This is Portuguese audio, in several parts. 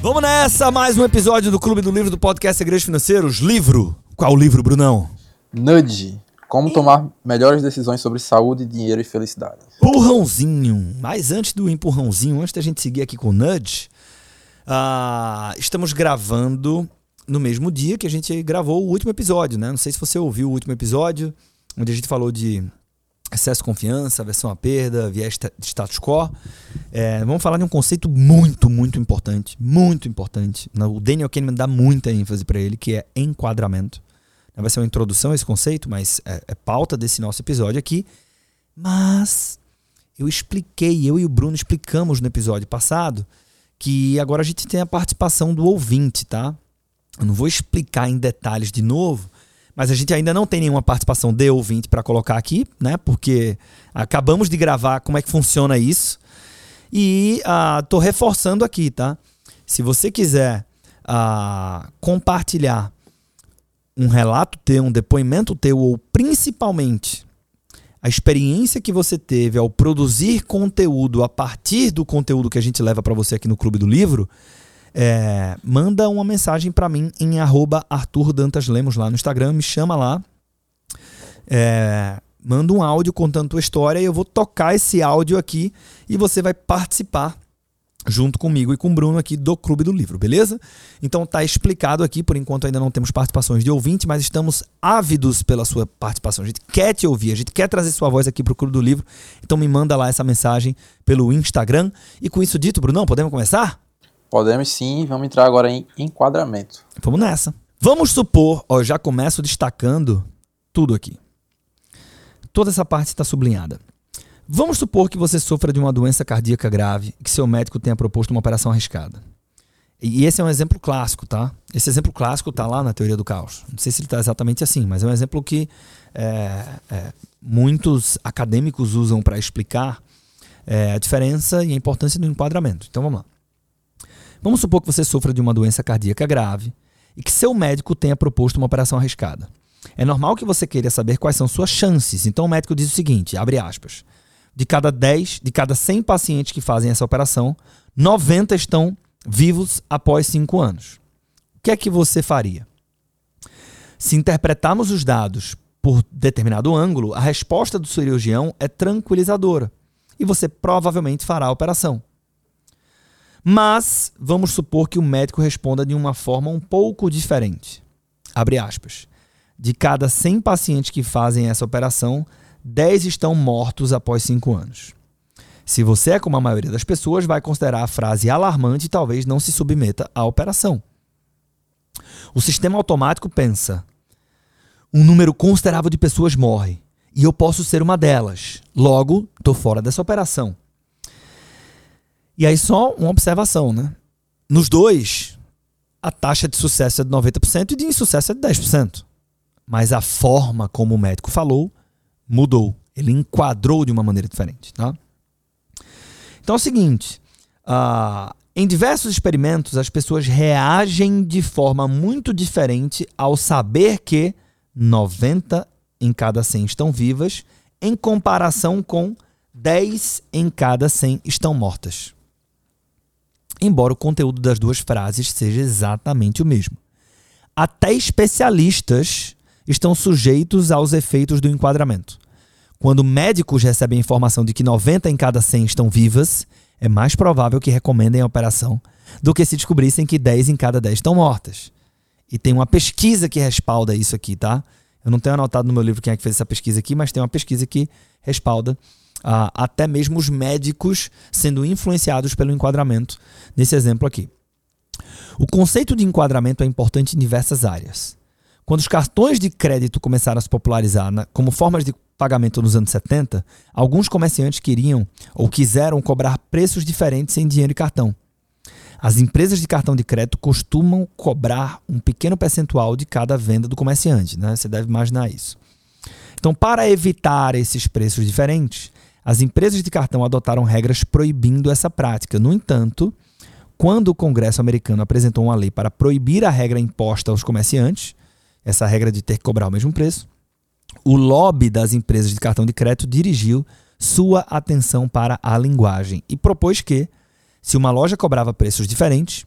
Vamos nessa, mais um episódio do Clube do Livro do podcast Segredos Financeiros. Livro. Qual livro, Brunão? Nudge. Como tomar melhores decisões sobre saúde, dinheiro e felicidade. Empurrãozinho. Mas antes do empurrãozinho, antes da gente seguir aqui com o Nudge, uh, estamos gravando no mesmo dia que a gente gravou o último episódio, né? Não sei se você ouviu o último episódio, onde a gente falou de excesso confiança, aversão à perda, viés de status quo. É, vamos falar de um conceito muito, muito importante, muito importante. O Daniel Kahneman dá muita ênfase para ele, que é enquadramento. Vai ser uma introdução a esse conceito, mas é, é pauta desse nosso episódio aqui. Mas eu expliquei, eu e o Bruno explicamos no episódio passado que agora a gente tem a participação do ouvinte, tá? Eu não vou explicar em detalhes de novo, mas a gente ainda não tem nenhuma participação de ouvinte para colocar aqui, né? Porque acabamos de gravar como é que funciona isso. E estou uh, reforçando aqui, tá? Se você quiser uh, compartilhar um relato teu, um depoimento teu, ou principalmente a experiência que você teve ao produzir conteúdo a partir do conteúdo que a gente leva para você aqui no Clube do Livro, é, manda uma mensagem para mim em arroba Arthur Dantas Lemos lá no Instagram, me chama lá. É, manda um áudio contando tua história e eu vou tocar esse áudio aqui e você vai participar junto comigo e com o Bruno aqui do Clube do Livro, beleza? Então tá explicado aqui, por enquanto ainda não temos participações de ouvinte, mas estamos ávidos pela sua participação. A gente quer te ouvir, a gente quer trazer sua voz aqui pro Clube do Livro. Então me manda lá essa mensagem pelo Instagram. E com isso dito, Brunão, podemos começar? Podemos sim, vamos entrar agora em enquadramento. Vamos nessa. Vamos supor, ó, já começo destacando tudo aqui. Toda essa parte está sublinhada. Vamos supor que você sofra de uma doença cardíaca grave e que seu médico tenha proposto uma operação arriscada. E esse é um exemplo clássico, tá? Esse exemplo clássico está lá na teoria do caos. Não sei se ele está exatamente assim, mas é um exemplo que é, é, muitos acadêmicos usam para explicar é, a diferença e a importância do enquadramento. Então vamos lá. Vamos supor que você sofra de uma doença cardíaca grave e que seu médico tenha proposto uma operação arriscada. É normal que você queira saber quais são suas chances. Então o médico diz o seguinte, abre aspas: de cada 10, de cada 100 pacientes que fazem essa operação, 90 estão vivos após 5 anos. O que é que você faria? Se interpretarmos os dados por determinado ângulo, a resposta do cirurgião é tranquilizadora e você provavelmente fará a operação. Mas vamos supor que o médico responda de uma forma um pouco diferente. Abre aspas. De cada 100 pacientes que fazem essa operação, 10 estão mortos após 5 anos. Se você é como a maioria das pessoas, vai considerar a frase alarmante e talvez não se submeta à operação. O sistema automático pensa: um número considerável de pessoas morre e eu posso ser uma delas. Logo, estou fora dessa operação. E aí só uma observação, né? Nos dois, a taxa de sucesso é de 90% e de insucesso é de 10%. Mas a forma como o médico falou mudou. Ele enquadrou de uma maneira diferente, tá? Então é o seguinte, uh, em diversos experimentos as pessoas reagem de forma muito diferente ao saber que 90 em cada 100 estão vivas, em comparação com 10 em cada 100 estão mortas embora o conteúdo das duas frases seja exatamente o mesmo. Até especialistas estão sujeitos aos efeitos do enquadramento. Quando médicos recebem a informação de que 90 em cada 100 estão vivas, é mais provável que recomendem a operação do que se descobrissem que 10 em cada 10 estão mortas. E tem uma pesquisa que respalda isso aqui, tá? Eu não tenho anotado no meu livro quem é que fez essa pesquisa aqui, mas tem uma pesquisa que respalda ah, até mesmo os médicos sendo influenciados pelo enquadramento, nesse exemplo aqui. O conceito de enquadramento é importante em diversas áreas. Quando os cartões de crédito começaram a se popularizar como formas de pagamento nos anos 70, alguns comerciantes queriam ou quiseram cobrar preços diferentes em dinheiro e cartão. As empresas de cartão de crédito costumam cobrar um pequeno percentual de cada venda do comerciante, né? Você deve imaginar isso. Então, para evitar esses preços diferentes, as empresas de cartão adotaram regras proibindo essa prática. No entanto, quando o Congresso americano apresentou uma lei para proibir a regra imposta aos comerciantes, essa regra de ter que cobrar o mesmo preço, o lobby das empresas de cartão de crédito dirigiu sua atenção para a linguagem e propôs que, se uma loja cobrava preços diferentes,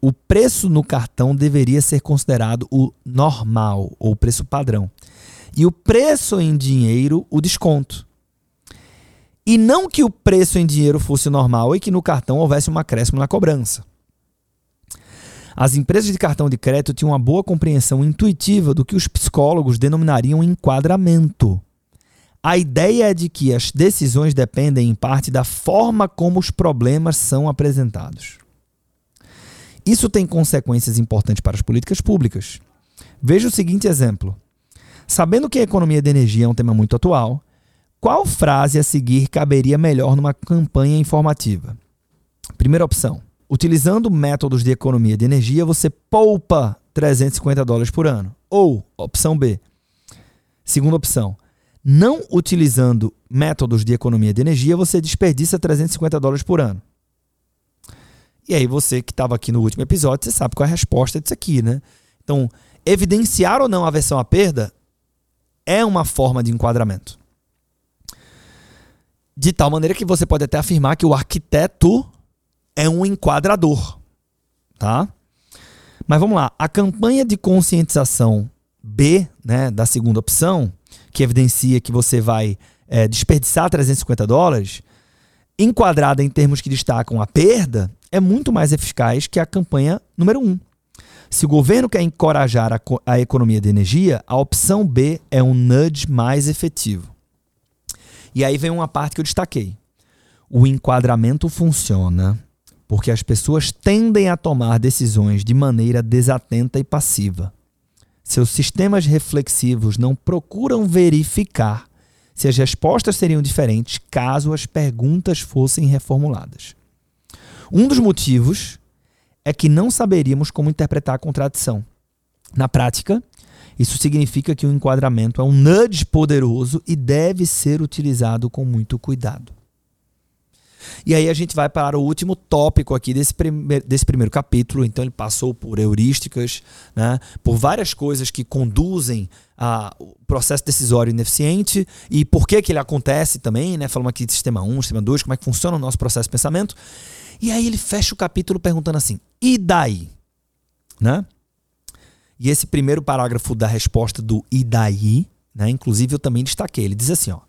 o preço no cartão deveria ser considerado o normal ou preço padrão. E o preço em dinheiro, o desconto. E não que o preço em dinheiro fosse normal e que no cartão houvesse um acréscimo na cobrança. As empresas de cartão de crédito tinham uma boa compreensão intuitiva do que os psicólogos denominariam enquadramento. A ideia é de que as decisões dependem em parte da forma como os problemas são apresentados. Isso tem consequências importantes para as políticas públicas. Veja o seguinte exemplo. Sabendo que a economia de energia é um tema muito atual, qual frase a seguir caberia melhor numa campanha informativa? Primeira opção: utilizando métodos de economia de energia, você poupa 350 dólares por ano. Ou, opção B. Segunda opção: não utilizando métodos de economia de energia, você desperdiça 350 dólares por ano. E aí, você que estava aqui no último episódio, você sabe qual é a resposta disso aqui, né? Então, evidenciar ou não a versão à perda é uma forma de enquadramento. De tal maneira que você pode até afirmar que o arquiteto é um enquadrador, tá? Mas vamos lá, a campanha de conscientização B, né, da segunda opção, que evidencia que você vai é, desperdiçar 350 dólares, enquadrada em termos que destacam a perda, é muito mais eficaz que a campanha número 1. Se o governo quer encorajar a, a economia de energia, a opção B é um nudge mais efetivo. E aí vem uma parte que eu destaquei. O enquadramento funciona porque as pessoas tendem a tomar decisões de maneira desatenta e passiva. Seus sistemas reflexivos não procuram verificar se as respostas seriam diferentes caso as perguntas fossem reformuladas. Um dos motivos é que não saberíamos como interpretar a contradição. Na prática, isso significa que o enquadramento é um nudge poderoso e deve ser utilizado com muito cuidado. E aí a gente vai para o último tópico aqui desse, desse primeiro capítulo. Então ele passou por heurísticas, né, por várias coisas que conduzem ao processo decisório ineficiente e por que, que ele acontece também, né? Falamos aqui de sistema 1, sistema 2, como é que funciona o nosso processo de pensamento. E aí ele fecha o capítulo perguntando assim: e daí? Né? E esse primeiro parágrafo da resposta do e daí, né, inclusive eu também destaquei, ele diz assim, ó: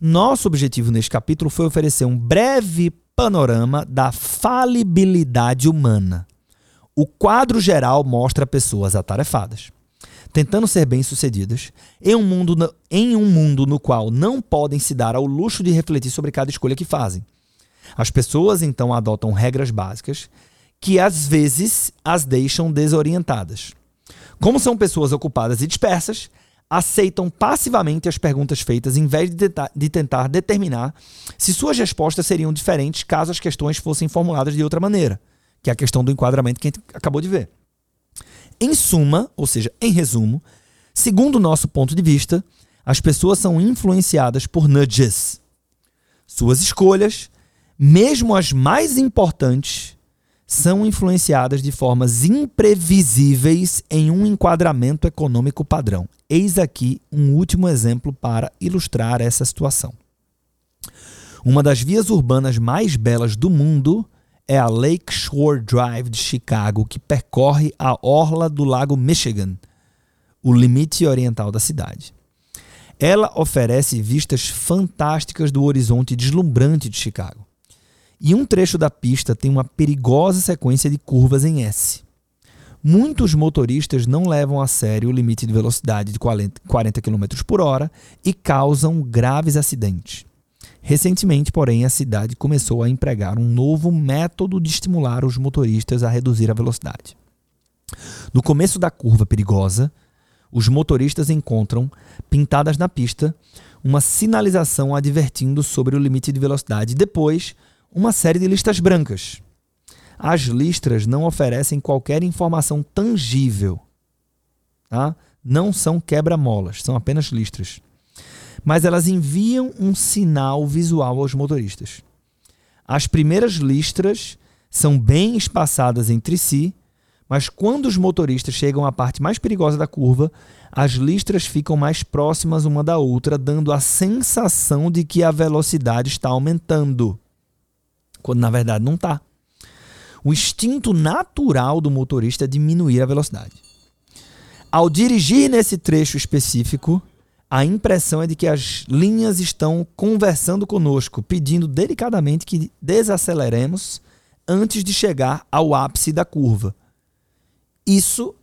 nosso objetivo neste capítulo foi oferecer um breve panorama da falibilidade humana. O quadro geral mostra pessoas atarefadas, tentando ser bem-sucedidas em, um mundo, em um mundo no qual não podem se dar ao luxo de refletir sobre cada escolha que fazem. As pessoas então adotam regras básicas que às vezes as deixam desorientadas. Como são pessoas ocupadas e dispersas, aceitam passivamente as perguntas feitas em vez de tentar, de tentar determinar se suas respostas seriam diferentes caso as questões fossem formuladas de outra maneira, que é a questão do enquadramento que a gente acabou de ver. Em suma, ou seja, em resumo, segundo o nosso ponto de vista, as pessoas são influenciadas por nudges. Suas escolhas, mesmo as mais importantes, são influenciadas de formas imprevisíveis em um enquadramento econômico padrão. Eis aqui um último exemplo para ilustrar essa situação. Uma das vias urbanas mais belas do mundo é a Lake Shore Drive de Chicago, que percorre a orla do Lago Michigan, o limite oriental da cidade. Ela oferece vistas fantásticas do horizonte deslumbrante de Chicago. E um trecho da pista tem uma perigosa sequência de curvas em S. Muitos motoristas não levam a sério o limite de velocidade de 40 km por hora e causam graves acidentes. Recentemente, porém, a cidade começou a empregar um novo método de estimular os motoristas a reduzir a velocidade. No começo da curva perigosa, os motoristas encontram, pintadas na pista, uma sinalização advertindo sobre o limite de velocidade. Depois, uma série de listas brancas. As listras não oferecem qualquer informação tangível. Tá? Não são quebra-molas, são apenas listras. Mas elas enviam um sinal visual aos motoristas. As primeiras listras são bem espaçadas entre si, Mas quando os motoristas chegam à parte mais perigosa da curva, as listras ficam mais próximas uma da outra, dando a sensação de que a velocidade está aumentando. Quando na verdade não está. O instinto natural do motorista é diminuir a velocidade. Ao dirigir nesse trecho específico, a impressão é de que as linhas estão conversando conosco, pedindo delicadamente que desaceleremos antes de chegar ao ápice da curva. Isso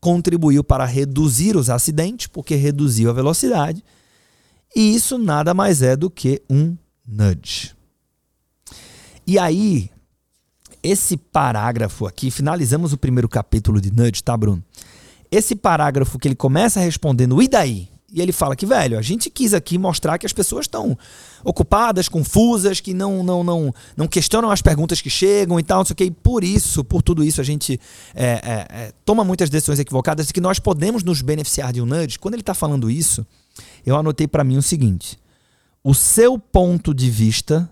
contribuiu para reduzir os acidentes, porque reduziu a velocidade, e isso nada mais é do que um nudge. E aí, esse parágrafo aqui, finalizamos o primeiro capítulo de Nudge, tá, Bruno? Esse parágrafo que ele começa respondendo, e daí? E ele fala que, velho, a gente quis aqui mostrar que as pessoas estão ocupadas, confusas, que não, não, não, não questionam as perguntas que chegam e tal, não sei o que. E por isso, por tudo isso, a gente é, é, é, toma muitas decisões equivocadas e que nós podemos nos beneficiar de um nudge. Quando ele está falando isso, eu anotei para mim o seguinte: o seu ponto de vista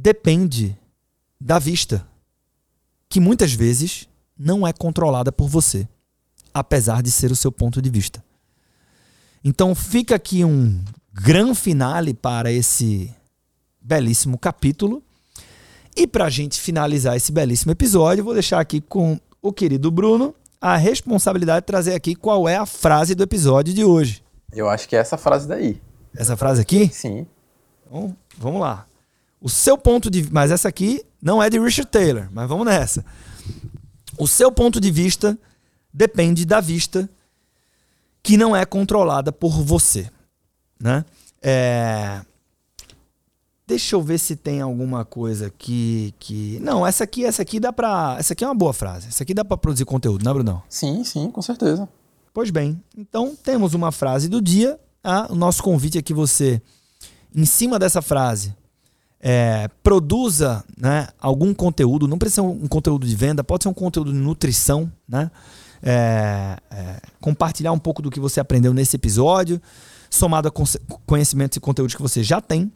depende da vista, que muitas vezes não é controlada por você, apesar de ser o seu ponto de vista. Então fica aqui um grande finale para esse belíssimo capítulo. E para a gente finalizar esse belíssimo episódio, vou deixar aqui com o querido Bruno a responsabilidade de trazer aqui qual é a frase do episódio de hoje. Eu acho que é essa frase daí. Essa frase aqui? Sim. Então, vamos lá. O seu ponto de mas essa aqui não é de Richard Taylor, mas vamos nessa. O seu ponto de vista depende da vista que não é controlada por você, né? É... Deixa eu ver se tem alguma coisa aqui que não, essa aqui, essa aqui dá para, essa aqui é uma boa frase. Essa aqui dá para produzir conteúdo, não, é, Brunão? Sim, sim, com certeza. Pois bem, então temos uma frase do dia. Ah, o nosso convite é que você, em cima dessa frase, é, produza né, algum conteúdo. Não precisa ser um conteúdo de venda, pode ser um conteúdo de nutrição, né? É, é, compartilhar um pouco do que você aprendeu nesse episódio, somado a conhecimentos e conteúdos que você já tem.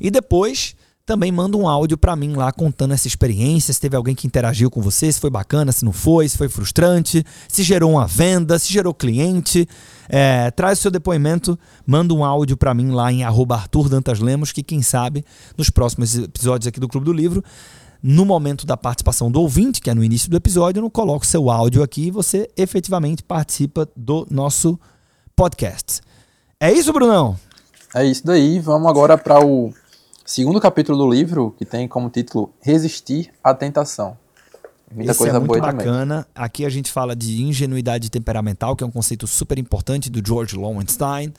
E depois também manda um áudio para mim lá contando essa experiência, se teve alguém que interagiu com você, se foi bacana, se não foi, se foi frustrante, se gerou uma venda, se gerou cliente. É, traz o seu depoimento, manda um áudio para mim lá em arroba Arthur Dantas Lemos, que quem sabe nos próximos episódios aqui do Clube do Livro no momento da participação do ouvinte, que é no início do episódio, eu não coloco seu áudio aqui e você efetivamente participa do nosso podcast. É isso, Brunão? É isso daí. Vamos agora para o segundo capítulo do livro, que tem como título Resistir à Tentação. Muita Esse coisa é muito boa bacana. Também. Aqui a gente fala de ingenuidade temperamental, que é um conceito super importante do George Lowenstein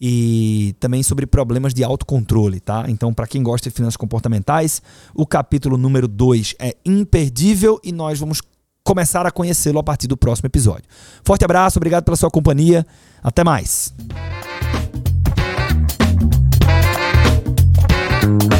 e também sobre problemas de autocontrole, tá? Então, para quem gosta de finanças comportamentais, o capítulo número 2 é imperdível e nós vamos começar a conhecê-lo a partir do próximo episódio. Forte abraço, obrigado pela sua companhia. Até mais. Thank you.